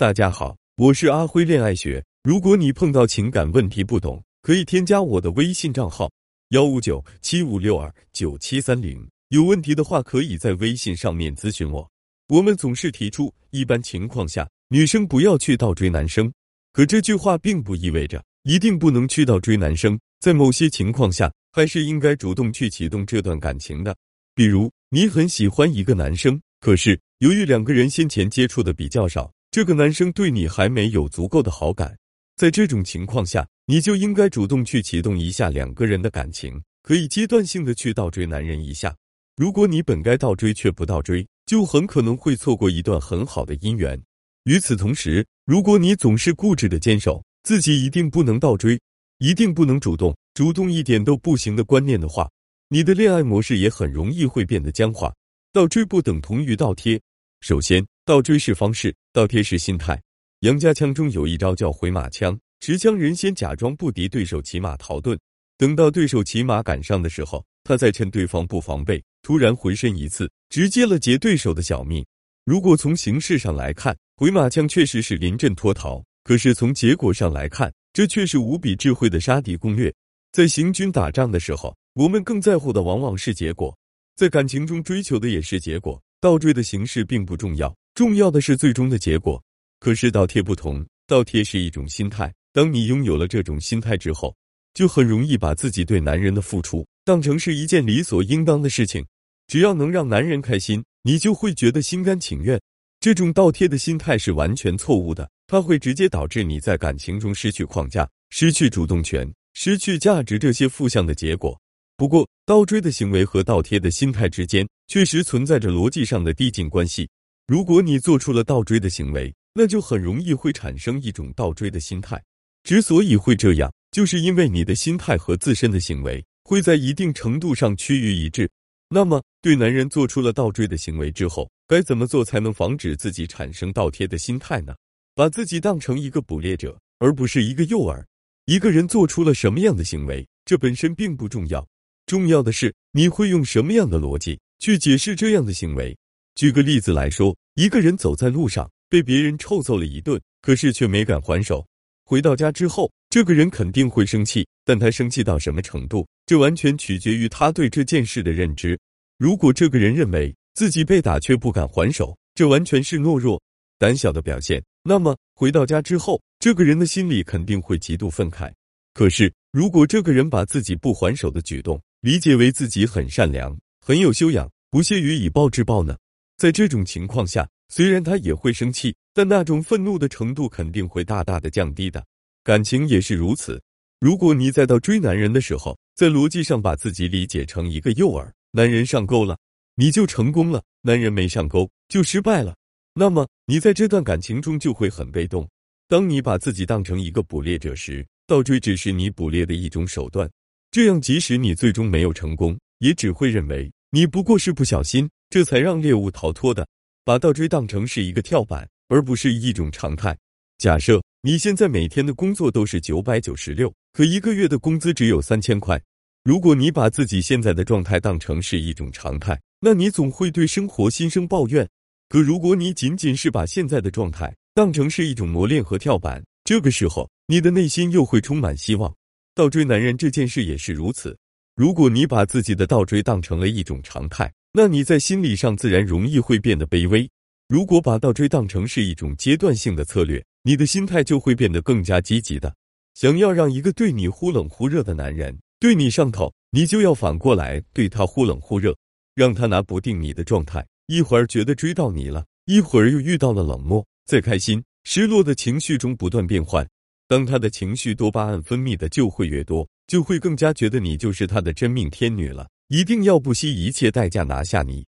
大家好，我是阿辉恋爱学。如果你碰到情感问题不懂，可以添加我的微信账号幺五九七五六二九七三零。有问题的话，可以在微信上面咨询我。我们总是提出，一般情况下，女生不要去倒追男生。可这句话并不意味着一定不能去倒追男生，在某些情况下，还是应该主动去启动这段感情的。比如，你很喜欢一个男生，可是由于两个人先前接触的比较少。这个男生对你还没有足够的好感，在这种情况下，你就应该主动去启动一下两个人的感情，可以阶段性的去倒追男人一下。如果你本该倒追却不倒追，就很可能会错过一段很好的姻缘。与此同时，如果你总是固执的坚守自己一定不能倒追，一定不能主动，主动一点都不行的观念的话，你的恋爱模式也很容易会变得僵化。倒追不等同于倒贴，首先。倒追是方式，倒贴是心态。杨家枪中有一招叫回马枪，持枪人先假装不敌对手，骑马逃遁。等到对手骑马赶上的时候，他再趁对方不防备，突然回身一刺，直接了结对手的小命。如果从形式上来看，回马枪确实是临阵脱逃；可是从结果上来看，这却是无比智慧的杀敌攻略。在行军打仗的时候，我们更在乎的往往是结果；在感情中追求的也是结果。倒追的形式并不重要。重要的是最终的结果，可是倒贴不同，倒贴是一种心态。当你拥有了这种心态之后，就很容易把自己对男人的付出当成是一件理所应当的事情。只要能让男人开心，你就会觉得心甘情愿。这种倒贴的心态是完全错误的，它会直接导致你在感情中失去框架、失去主动权、失去价值这些负向的结果。不过，倒追的行为和倒贴的心态之间确实存在着逻辑上的递进关系。如果你做出了倒追的行为，那就很容易会产生一种倒追的心态。之所以会这样，就是因为你的心态和自身的行为会在一定程度上趋于一致。那么，对男人做出了倒追的行为之后，该怎么做才能防止自己产生倒贴的心态呢？把自己当成一个捕猎者，而不是一个诱饵。一个人做出了什么样的行为，这本身并不重要，重要的是你会用什么样的逻辑去解释这样的行为。举个例子来说，一个人走在路上被别人臭揍了一顿，可是却没敢还手。回到家之后，这个人肯定会生气，但他生气到什么程度，这完全取决于他对这件事的认知。如果这个人认为自己被打却不敢还手，这完全是懦弱、胆小的表现，那么回到家之后，这个人的心里肯定会极度愤慨。可是，如果这个人把自己不还手的举动理解为自己很善良、很有修养，不屑于以暴制暴呢？在这种情况下，虽然他也会生气，但那种愤怒的程度肯定会大大的降低的。感情也是如此。如果你在到追男人的时候，在逻辑上把自己理解成一个诱饵，男人上钩了，你就成功了；男人没上钩，就失败了。那么你在这段感情中就会很被动。当你把自己当成一个捕猎者时，倒追只是你捕猎的一种手段。这样，即使你最终没有成功，也只会认为你不过是不小心。这才让猎物逃脱的，把倒追当成是一个跳板，而不是一种常态。假设你现在每天的工作都是九百九十六，可一个月的工资只有三千块。如果你把自己现在的状态当成是一种常态，那你总会对生活心生抱怨。可如果你仅仅是把现在的状态当成是一种磨练和跳板，这个时候你的内心又会充满希望。倒追男人这件事也是如此。如果你把自己的倒追当成了一种常态，那你在心理上自然容易会变得卑微。如果把倒追当成是一种阶段性的策略，你的心态就会变得更加积极的。想要让一个对你忽冷忽热的男人对你上头，你就要反过来对他忽冷忽热，让他拿不定你的状态。一会儿觉得追到你了，一会儿又遇到了冷漠，在开心、失落的情绪中不断变换。当他的情绪多巴胺分泌的就会越多，就会更加觉得你就是他的真命天女了。一定要不惜一切代价拿下你。